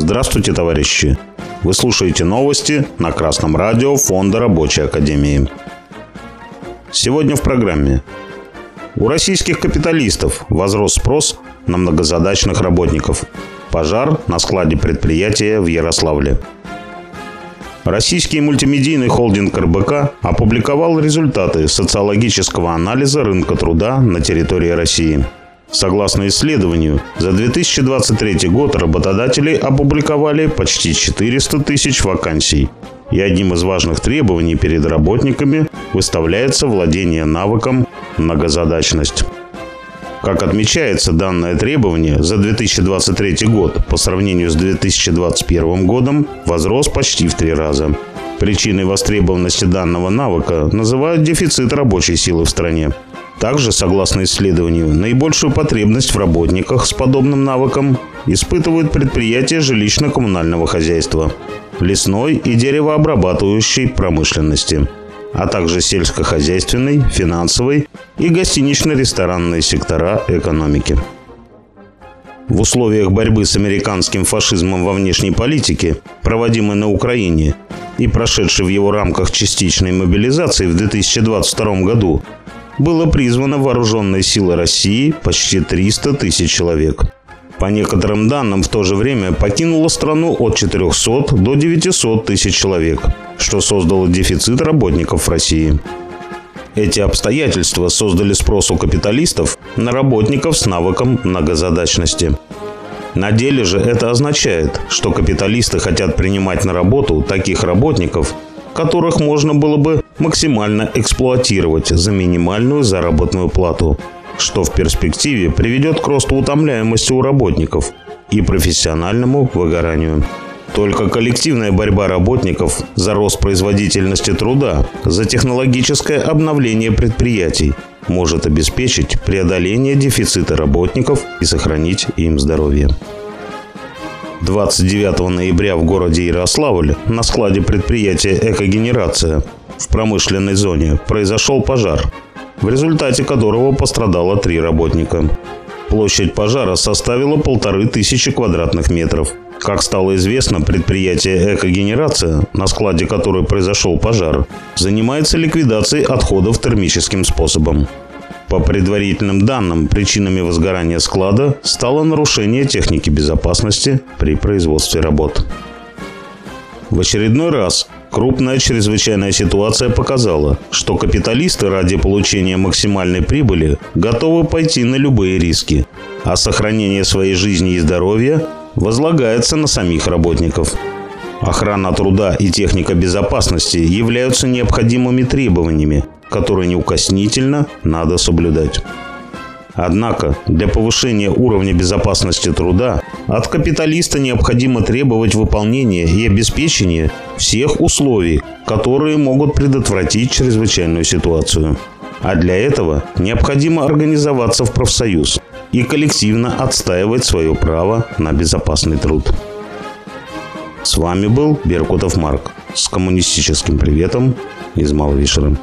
Здравствуйте, товарищи! Вы слушаете новости на Красном радио Фонда Рабочей Академии. Сегодня в программе. У российских капиталистов возрос спрос на многозадачных работников. Пожар на складе предприятия в Ярославле. Российский мультимедийный холдинг РБК опубликовал результаты социологического анализа рынка труда на территории России – Согласно исследованию, за 2023 год работодатели опубликовали почти 400 тысяч вакансий. И одним из важных требований перед работниками выставляется владение навыком многозадачность. Как отмечается, данное требование за 2023 год по сравнению с 2021 годом возрос почти в три раза. Причиной востребованности данного навыка называют дефицит рабочей силы в стране. Также, согласно исследованию, наибольшую потребность в работниках с подобным навыком испытывают предприятия жилищно-коммунального хозяйства, лесной и деревообрабатывающей промышленности, а также сельскохозяйственной, финансовой и гостинично-ресторанные сектора экономики. В условиях борьбы с американским фашизмом во внешней политике, проводимой на Украине и прошедшей в его рамках частичной мобилизации в 2022 году, было призвано вооруженные силы России почти 300 тысяч человек. По некоторым данным, в то же время покинуло страну от 400 до 900 тысяч человек, что создало дефицит работников в России. Эти обстоятельства создали спрос у капиталистов на работников с навыком многозадачности. На деле же это означает, что капиталисты хотят принимать на работу таких работников, которых можно было бы максимально эксплуатировать за минимальную заработную плату, что в перспективе приведет к росту утомляемости у работников и профессиональному выгоранию. Только коллективная борьба работников за рост производительности труда, за технологическое обновление предприятий может обеспечить преодоление дефицита работников и сохранить им здоровье. 29 ноября в городе Ярославль на складе предприятия «Экогенерация» в промышленной зоне произошел пожар, в результате которого пострадало три работника. Площадь пожара составила полторы тысячи квадратных метров. Как стало известно, предприятие «Экогенерация», на складе которой произошел пожар, занимается ликвидацией отходов термическим способом. По предварительным данным, причинами возгорания склада стало нарушение техники безопасности при производстве работ. В очередной раз крупная чрезвычайная ситуация показала, что капиталисты ради получения максимальной прибыли готовы пойти на любые риски, а сохранение своей жизни и здоровья возлагается на самих работников. Охрана труда и техника безопасности являются необходимыми требованиями, которые неукоснительно надо соблюдать. Однако для повышения уровня безопасности труда от капиталиста необходимо требовать выполнения и обеспечения всех условий, которые могут предотвратить чрезвычайную ситуацию. А для этого необходимо организоваться в профсоюз и коллективно отстаивать свое право на безопасный труд. С вами был Беркутов Марк с коммунистическим приветом из Малвишера.